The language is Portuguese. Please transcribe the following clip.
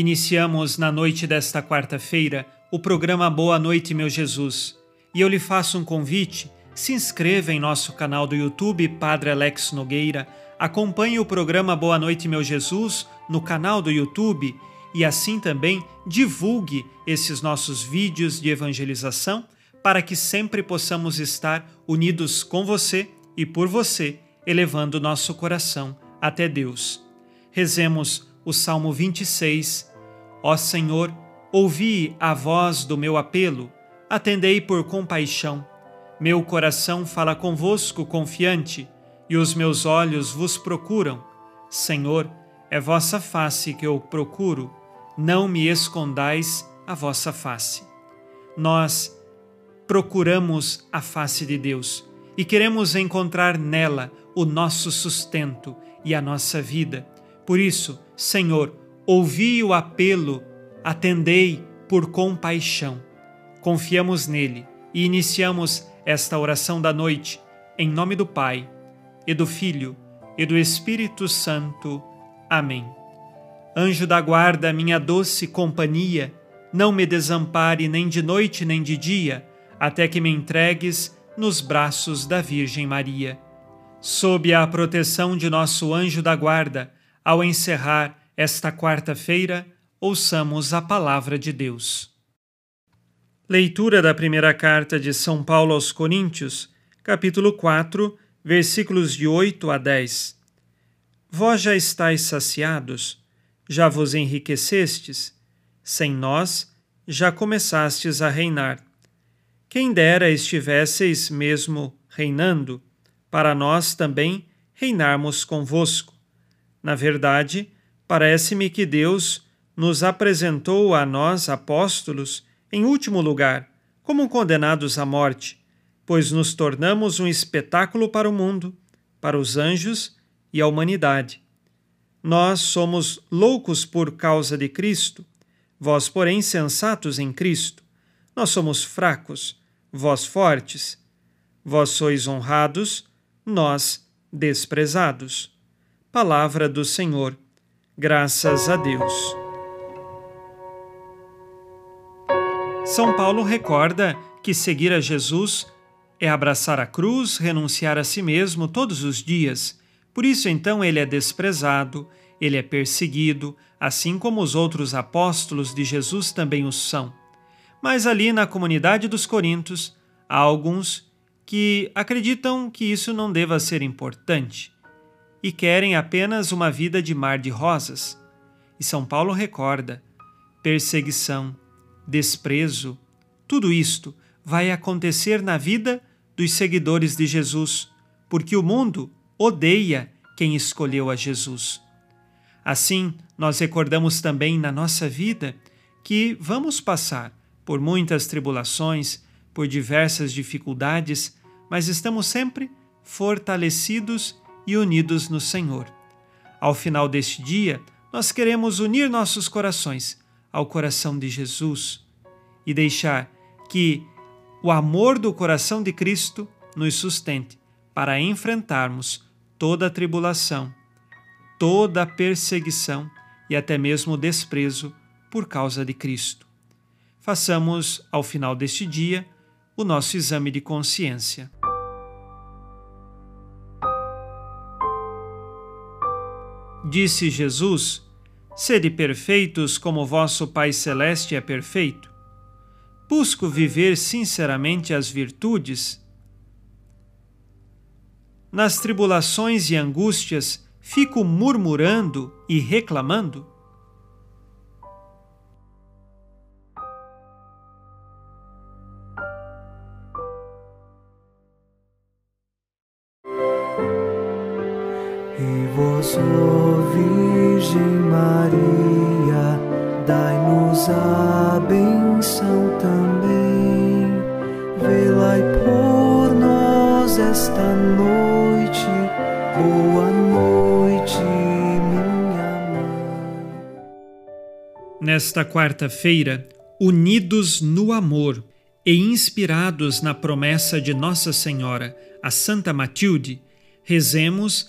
Iniciamos na noite desta quarta-feira o programa Boa Noite, meu Jesus. E eu lhe faço um convite: se inscreva em nosso canal do YouTube Padre Alex Nogueira, acompanhe o programa Boa Noite, meu Jesus no canal do YouTube e assim também divulgue esses nossos vídeos de evangelização para que sempre possamos estar unidos com você e por você, elevando nosso coração até Deus. Rezemos o Salmo 26. Ó Senhor, ouvi a voz do meu apelo, atendei por compaixão. Meu coração fala convosco confiante, e os meus olhos vos procuram. Senhor, é vossa face que eu procuro, não me escondais a vossa face. Nós procuramos a face de Deus e queremos encontrar nela o nosso sustento e a nossa vida. Por isso, Senhor, ouvi o apelo, atendei por compaixão. Confiamos nele e iniciamos esta oração da noite, em nome do Pai, e do Filho, e do Espírito Santo. Amém. Anjo da guarda, minha doce companhia, não me desampare nem de noite nem de dia, até que me entregues nos braços da Virgem Maria. Sob a proteção de nosso anjo da guarda, ao encerrar esta quarta-feira, ouçamos a palavra de Deus. Leitura da primeira carta de São Paulo aos Coríntios, capítulo 4, versículos de 8 a 10. Vós já estáis saciados, já vos enriquecestes, sem nós já começastes a reinar. Quem dera estivesseis mesmo reinando, para nós também reinarmos convosco. Na verdade, parece-me que Deus nos apresentou a nós, apóstolos, em último lugar, como condenados à morte, pois nos tornamos um espetáculo para o mundo, para os anjos e a humanidade. Nós somos loucos por causa de Cristo, vós, porém, sensatos em Cristo. Nós somos fracos, vós fortes. Vós sois honrados, nós desprezados. Palavra do Senhor. Graças a Deus. São Paulo recorda que seguir a Jesus é abraçar a cruz, renunciar a si mesmo todos os dias. Por isso, então, ele é desprezado, ele é perseguido, assim como os outros apóstolos de Jesus também o são. Mas ali na comunidade dos Coríntios, há alguns que acreditam que isso não deva ser importante e querem apenas uma vida de mar de rosas. E São Paulo recorda: perseguição, desprezo, tudo isto vai acontecer na vida dos seguidores de Jesus, porque o mundo odeia quem escolheu a Jesus. Assim, nós recordamos também na nossa vida que vamos passar por muitas tribulações, por diversas dificuldades, mas estamos sempre fortalecidos e unidos no Senhor. Ao final deste dia, nós queremos unir nossos corações ao coração de Jesus e deixar que o amor do coração de Cristo nos sustente para enfrentarmos toda a tribulação, toda a perseguição e até mesmo o desprezo por causa de Cristo. Façamos, ao final deste dia, o nosso exame de consciência. Disse Jesus: Sede perfeitos como vosso Pai Celeste é perfeito. Busco viver sinceramente as virtudes. Nas tribulações e angústias, fico murmurando e reclamando? E vós, ó Virgem Maria, dai-nos a benção também. Velai por nós esta noite. Boa noite, minha mãe. Nesta quarta-feira, unidos no amor e inspirados na promessa de Nossa Senhora, a Santa Matilde, rezemos